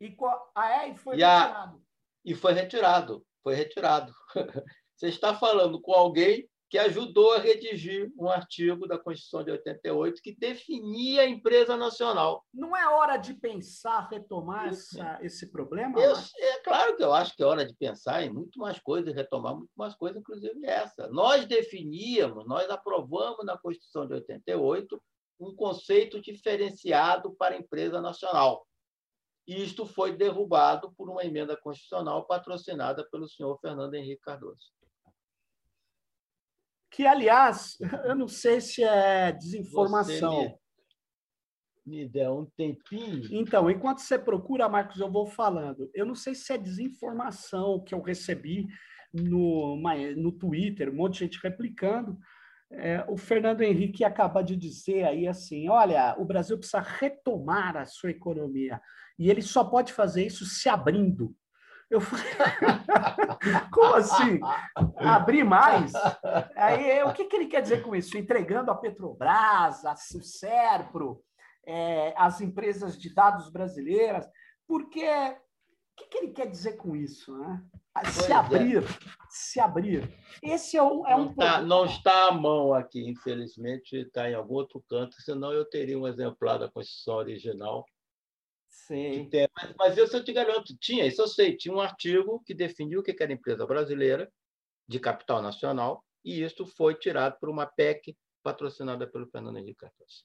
E, ah, é? e foi e retirado. A, e foi retirado. Foi retirado. [LAUGHS] Você está falando com alguém que ajudou a redigir um artigo da Constituição de 88 que definia a empresa nacional. Não é hora de pensar, retomar essa, esse problema? Eu, é claro que eu acho que é hora de pensar em muito mais coisas, retomar muito mais coisas, inclusive essa. Nós definíamos, nós aprovamos na Constituição de 88 um conceito diferenciado para a empresa nacional. E isto foi derrubado por uma emenda constitucional patrocinada pelo senhor Fernando Henrique Cardoso que, aliás, [LAUGHS] eu não sei se é desinformação. Me, me deu um tempinho. Então, enquanto você procura, Marcos, eu vou falando. Eu não sei se é desinformação que eu recebi no, no Twitter, um monte de gente replicando. É, o Fernando Henrique acaba de dizer aí assim: olha, o Brasil precisa retomar a sua economia. E ele só pode fazer isso se abrindo. Eu falei, [LAUGHS] como assim? Abrir mais? Aí, o que, que ele quer dizer com isso? Entregando a Petrobras, a Serpro, é, as empresas de dados brasileiras, porque o que, que ele quer dizer com isso? Né? Se abrir, é. se abrir. Esse é um, é um não, tá, não está à mão aqui, infelizmente, está em algum outro canto, senão eu teria um exemplar da Constituição original Sim. Mas, mas isso eu te garanto, tinha, isso eu sei, tinha um artigo que definiu o que era empresa brasileira de capital nacional, e isso foi tirado por uma PEC patrocinada pelo Fernando Henrique Cardoso.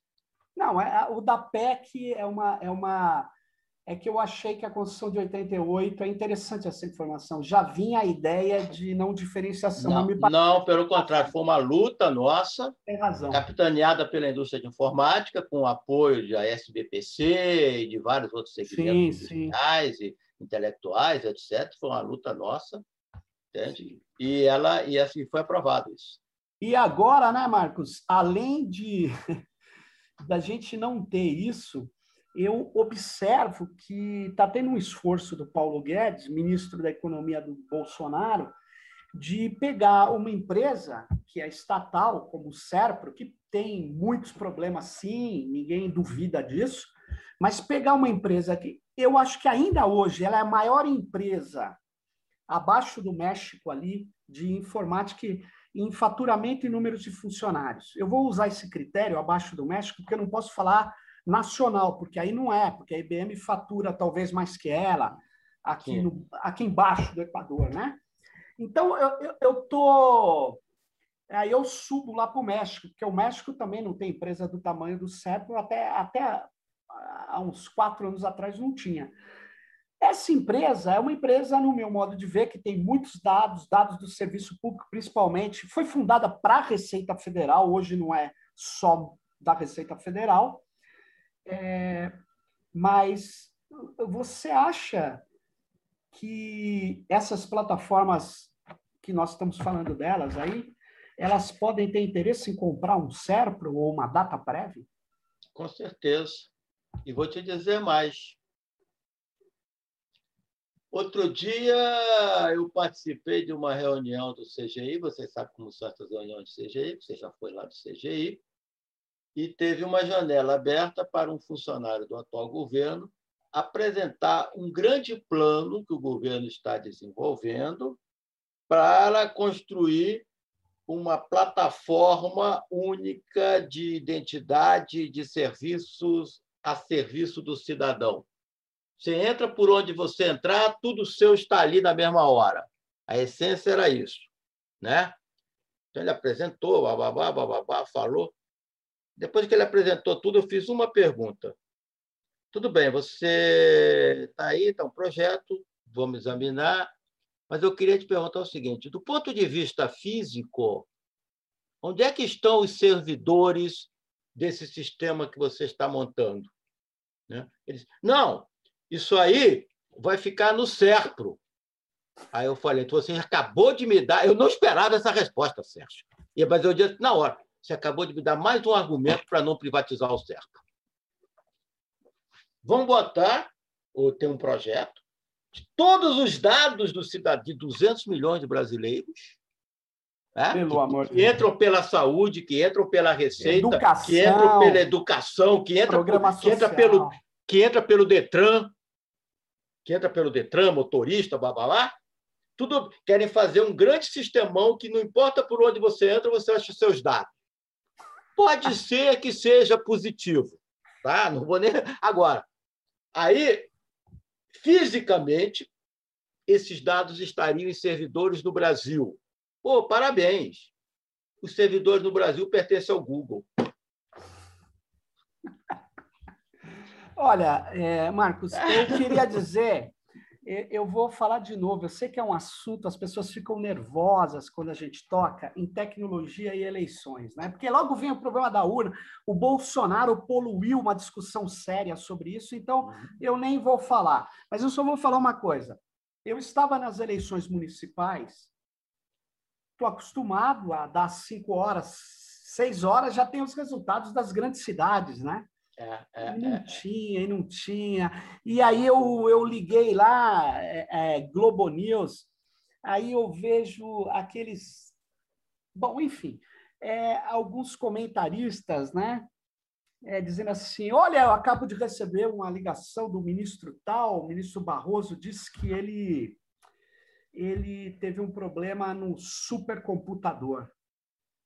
Não, é, o da PEC é uma, é uma é que eu achei que a Constituição de 88 é interessante essa informação. Já vinha a ideia de não diferenciação. Não, não, não pelo contrário, foi uma luta nossa, Tem razão. capitaneada pela indústria de informática, com o apoio da SBPC e de vários outros segmentos industriais e intelectuais, etc. Foi uma luta nossa, entende? E ela e assim foi aprovado isso. E agora, né, Marcos? Além de [LAUGHS] da gente não ter isso, eu observo que está tendo um esforço do Paulo Guedes, ministro da Economia do Bolsonaro, de pegar uma empresa que é estatal, como o Serpro, que tem muitos problemas, sim, ninguém duvida disso, mas pegar uma empresa que eu acho que ainda hoje ela é a maior empresa abaixo do México ali de informática em faturamento e números de funcionários. Eu vou usar esse critério abaixo do México porque eu não posso falar nacional, porque aí não é, porque a IBM fatura talvez mais que ela, aqui, no, aqui embaixo do Equador, né? Então, eu, eu, eu tô... Aí eu subo lá para o México, porque o México também não tem empresa do tamanho do CEP, até, até há uns quatro anos atrás não tinha. Essa empresa é uma empresa, no meu modo de ver, que tem muitos dados, dados do serviço público principalmente. Foi fundada para a Receita Federal, hoje não é só da Receita Federal. É, mas você acha que essas plataformas que nós estamos falando delas aí, elas podem ter interesse em comprar um Serpro ou uma data prévia? Com certeza. E vou te dizer mais. Outro dia eu participei de uma reunião do CGI, você sabe como são essas reuniões do CGI, você já foi lá do CGI, e teve uma janela aberta para um funcionário do atual governo apresentar um grande plano que o governo está desenvolvendo para construir uma plataforma única de identidade de serviços a serviço do cidadão. Você entra por onde você entrar, tudo seu está ali na mesma hora. A essência era isso. né? Então ele apresentou, bababá, bababá, falou. Depois que ele apresentou tudo, eu fiz uma pergunta. Tudo bem, você está aí, está um projeto, vamos examinar, mas eu queria te perguntar o seguinte: do ponto de vista físico, onde é que estão os servidores desse sistema que você está montando? Né? Eles, não, isso aí vai ficar no SERPRO. Aí eu falei, então você acabou de me dar. Eu não esperava essa resposta, Sérgio. Mas eu disse, na hora, você acabou de me dar mais um argumento para não privatizar o SERPRO. Vamos botar, ou tem um projeto, de todos os dados do cidadão, de 200 milhões de brasileiros, né? Que, que entram pela saúde, que entram pela receita, educação, que entram pela educação, que entra, que entra pelo que entra pelo Detran, que entra pelo Detran, motorista, babá, tudo querem fazer um grande sistemão que não importa por onde você entra, você acha seus dados. Pode ser que seja positivo, tá? Não vou nem agora. Aí, fisicamente, esses dados estariam em servidores do Brasil. Pô, parabéns! Os servidores no Brasil pertencem ao Google. Olha, é, Marcos, eu queria dizer, eu vou falar de novo. Eu sei que é um assunto, as pessoas ficam nervosas quando a gente toca em tecnologia e eleições, né? Porque logo vem o problema da urna. O Bolsonaro poluiu uma discussão séria sobre isso, então eu nem vou falar. Mas eu só vou falar uma coisa. Eu estava nas eleições municipais estou acostumado a dar cinco horas, seis horas, já tem os resultados das grandes cidades, né? É, é, e não é. tinha, e não tinha. E aí eu, eu liguei lá, é, é, Globo News, aí eu vejo aqueles. Bom, enfim, é, alguns comentaristas, né? É, dizendo assim: olha, eu acabo de receber uma ligação do ministro tal, o ministro Barroso disse que ele ele teve um problema no supercomputador.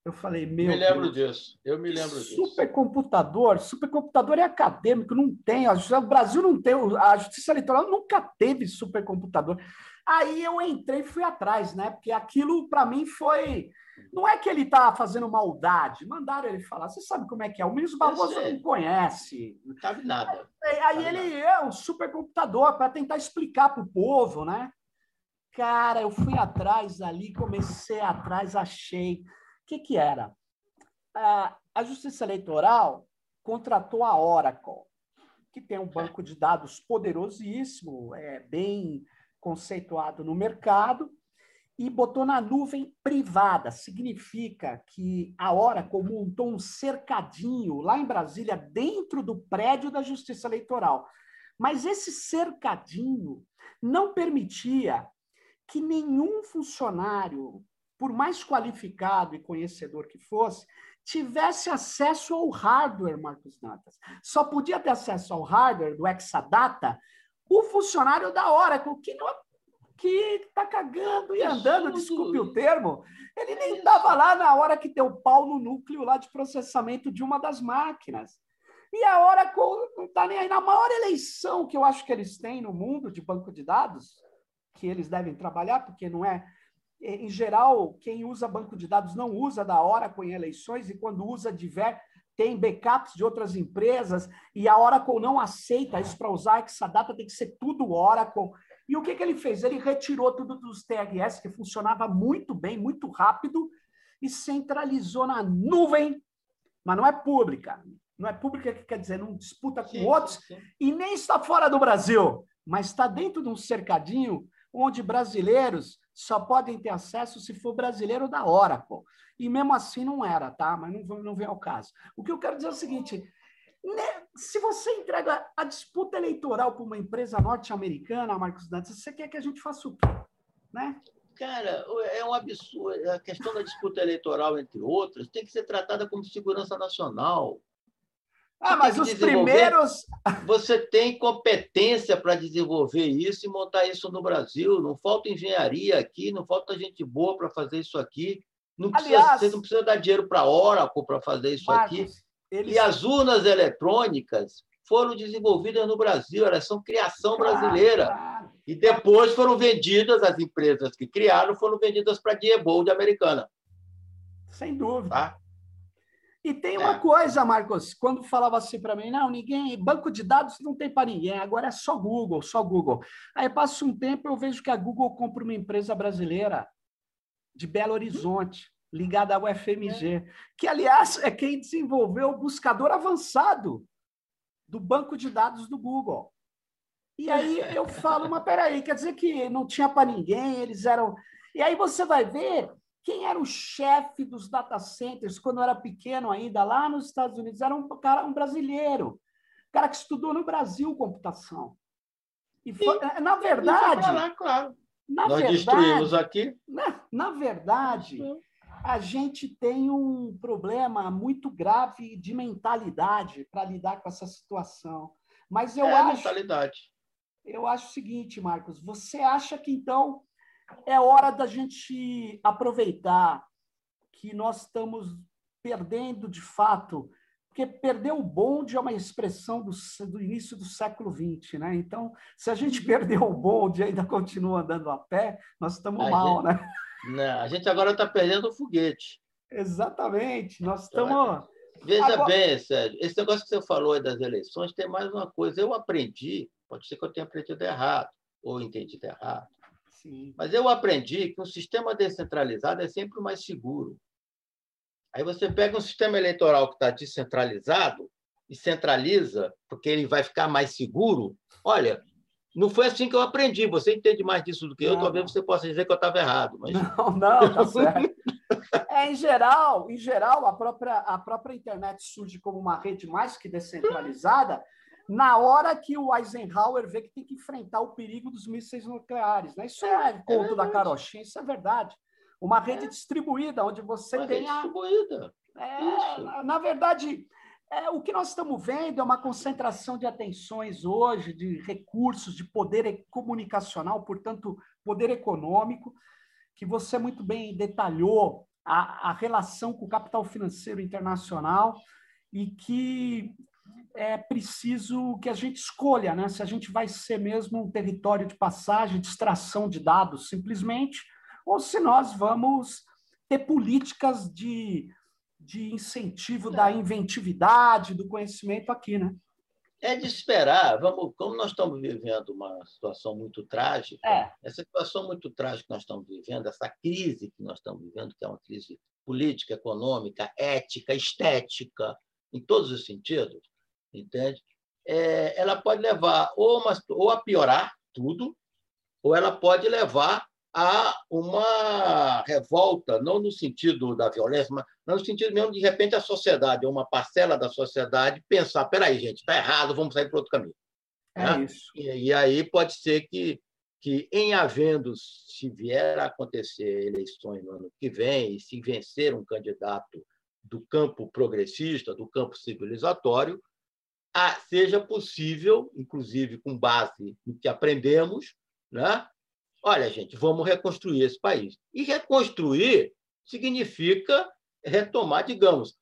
Eu falei, meu. Me lembro Deus, disso. Eu me lembro disso. Supercomputador, supercomputador é acadêmico, não tem. O Brasil não tem, a Justiça Eleitoral nunca teve supercomputador. Aí eu entrei e fui atrás, né? Porque aquilo para mim foi. Não é que ele está fazendo maldade, mandaram ele falar. Você sabe como é que é? O ministro Barroso não conhece. Não sabe nada. Aí, aí ele nada. é um supercomputador para tentar explicar para o povo, né? Cara, eu fui atrás ali, comecei atrás, achei. Que, que era? A Justiça Eleitoral contratou a Oracle, que tem um banco de dados poderosíssimo, é bem conceituado no mercado, e botou na nuvem privada. Significa que a Oracle montou um cercadinho lá em Brasília, dentro do prédio da Justiça Eleitoral. Mas esse cercadinho não permitia que nenhum funcionário, por mais qualificado e conhecedor que fosse, tivesse acesso ao hardware, Marcos Natas. Só podia ter acesso ao hardware do Exadata o funcionário da Oracle, que não que está cagando e andando, desculpe o termo, ele nem estava lá na hora que deu pau no núcleo lá de processamento de uma das máquinas. E a Oracle não está nem aí. Na maior eleição que eu acho que eles têm no mundo de banco de dados, que eles devem trabalhar, porque não é. Em geral, quem usa banco de dados não usa da Oracle em eleições, e quando usa, tiver, tem backups de outras empresas, e a Oracle não aceita isso para usar, que essa data tem que ser tudo Oracle. E o que, que ele fez? Ele retirou tudo dos TRS, que funcionava muito bem, muito rápido, e centralizou na nuvem, mas não é pública. Não é pública que quer dizer, não disputa com sim, outros, sim. e nem está fora do Brasil, mas está dentro de um cercadinho onde brasileiros só podem ter acesso se for brasileiro da Oracle. E mesmo assim não era, tá? Mas não, não vem ao caso. O que eu quero dizer é o seguinte: né, se você entrega a disputa eleitoral para uma empresa norte-americana, Marcos Dantas, você quer que a gente faça o quê? Né? Cara, é um absurdo. A questão da disputa eleitoral, entre outras, tem que ser tratada como segurança nacional. Ah, mas os primeiros. [LAUGHS] Você tem competência para desenvolver isso e montar isso no Brasil. Não falta engenharia aqui, não falta gente boa para fazer isso aqui. Não precisa, Aliás, você não precisa dar dinheiro para a Oracle para fazer isso Marcos, aqui. Eles... E as urnas eletrônicas, foram desenvolvidas no Brasil, elas são criação brasileira. E depois foram vendidas, as empresas que criaram foram vendidas para a Diebold americana. Sem dúvida. Tá? E tem uma é. coisa, Marcos, quando falava assim para mim, não, ninguém, banco de dados não tem para ninguém, agora é só Google, só Google. Aí passa um tempo eu vejo que a Google compra uma empresa brasileira de Belo Horizonte, ligada ao FMG, é. que aliás é quem desenvolveu o buscador avançado do banco de dados do Google. E aí eu falo, mas peraí, quer dizer que não tinha para ninguém, eles eram. E aí você vai ver quem era o chefe dos data centers quando eu era pequeno ainda, lá nos Estados Unidos? Era um cara, um brasileiro, um cara que estudou no Brasil computação. E foi, Sim, na verdade. Lá, claro. Na Nós verdade, destruímos aqui. Na, na verdade, a gente tem um problema muito grave de mentalidade para lidar com essa situação. Mas eu é acho. mentalidade. Eu acho o seguinte, Marcos. Você acha que então é hora da gente aproveitar que nós estamos perdendo de fato, porque perder o bonde é uma expressão do, do início do século XX, né? Então, se a gente [LAUGHS] perdeu o bonde e ainda continua andando a pé, nós estamos a mal, gente, né? Não, a gente agora está perdendo o foguete. Exatamente, nós estamos. Veja agora... bem, Sérgio, esse negócio que você falou das eleições tem mais uma coisa. Eu aprendi, pode ser que eu tenha aprendido errado, ou entendido errado, Sim. Mas eu aprendi que um sistema descentralizado é sempre mais seguro. Aí você pega um sistema eleitoral que está descentralizado e centraliza, porque ele vai ficar mais seguro. Olha, não foi assim que eu aprendi. Você entende mais disso do que eu, talvez você possa dizer que eu estava errado. Mas... Não, não, tá [LAUGHS] certo. [LAUGHS] É, em geral, em geral, a própria, a própria internet surge como uma rede mais que descentralizada, na hora que o Eisenhower vê que tem que enfrentar o perigo dos mísseis nucleares. Né? Isso é, é conto é da carochinha, isso é verdade. Uma rede é. distribuída, onde você uma tem a... distribuída. É, na, na, verdade, é, o que nós estamos vendo é uma concentração de atenções hoje, de recursos, de poder comunicacional, portanto, poder econômico, que você muito bem detalhou a, a relação com o capital financeiro internacional e que é preciso que a gente escolha né? se a gente vai ser mesmo um território de passagem, de extração de dados, simplesmente, ou se nós vamos ter políticas de, de incentivo da inventividade, do conhecimento aqui. Né? É de esperar, vamos, como nós estamos vivendo uma situação muito trágica, é. essa situação muito trágica que nós estamos vivendo, essa crise que nós estamos vivendo, que é uma crise política, econômica, ética, estética, em todos os sentidos, entende? É, ela pode levar ou, uma, ou a piorar tudo, ou ela pode levar a uma revolta, não no sentido da violência, mas no sentido mesmo de, de repente, a sociedade, ou uma parcela da sociedade, pensar: peraí, gente, está errado, vamos sair para outro caminho. É né? isso. E, e, aí pode ser que, que, em havendo, se vier a acontecer eleições no ano que vem, e se vencer um candidato do campo progressista, do campo civilizatório, a, seja possível, inclusive com base no que aprendemos, né? olha, gente, vamos reconstruir esse país. E reconstruir significa retomar, digamos,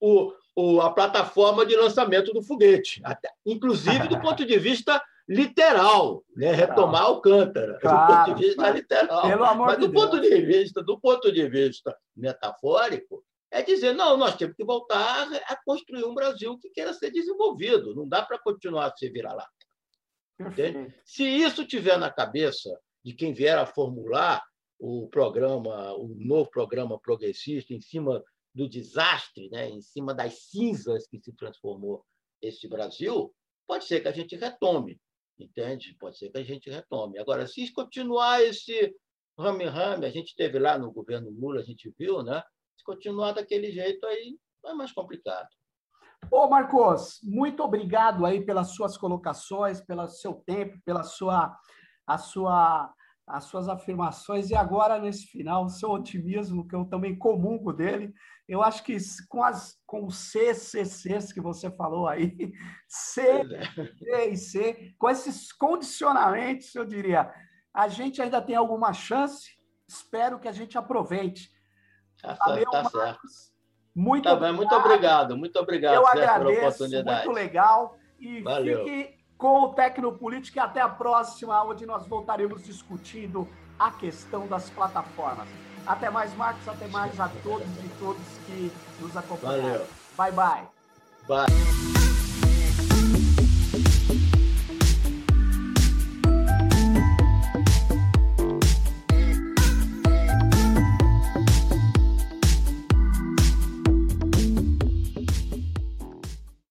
o, o, a plataforma de lançamento do foguete, até, inclusive do [LAUGHS] ponto de vista literal, né? retomar Alcântara, claro, do ponto de vista literal. Mas do de ponto de vista, do ponto de vista metafórico, é dizer, não, nós temos que voltar a construir um Brasil que queira ser desenvolvido. Não dá para continuar a se virar lá. Se isso tiver na cabeça de quem vier a formular o programa, o novo programa progressista, em cima do desastre, né, em cima das cinzas que se transformou esse Brasil, pode ser que a gente retome, entende? Pode ser que a gente retome. Agora, se continuar esse rame-rame, a gente teve lá no governo Lula, a gente viu, né? Se continuar daquele jeito, aí é mais complicado. Ô, Marcos, muito obrigado aí pelas suas colocações, pelo seu tempo, pela sua, a sua, as suas afirmações e agora nesse final, o seu otimismo, que eu também comungo dele. Eu acho que com, as, com os CCCs que você falou aí, [LAUGHS] C, é. e C, com esses condicionamentos, eu diria, a gente ainda tem alguma chance, espero que a gente aproveite. Tá, Valeu, tá Marcos. Muito tá obrigado. muito obrigado, muito obrigado Eu Zé, agradeço, pela oportunidade. Muito legal. E Valeu. fique com o Tecnopolítica e até a próxima, onde nós voltaremos discutindo a questão das plataformas. Até mais, Marcos. Até mais a todos e todas que nos acompanharam. Valeu. Bye, bye. Bye.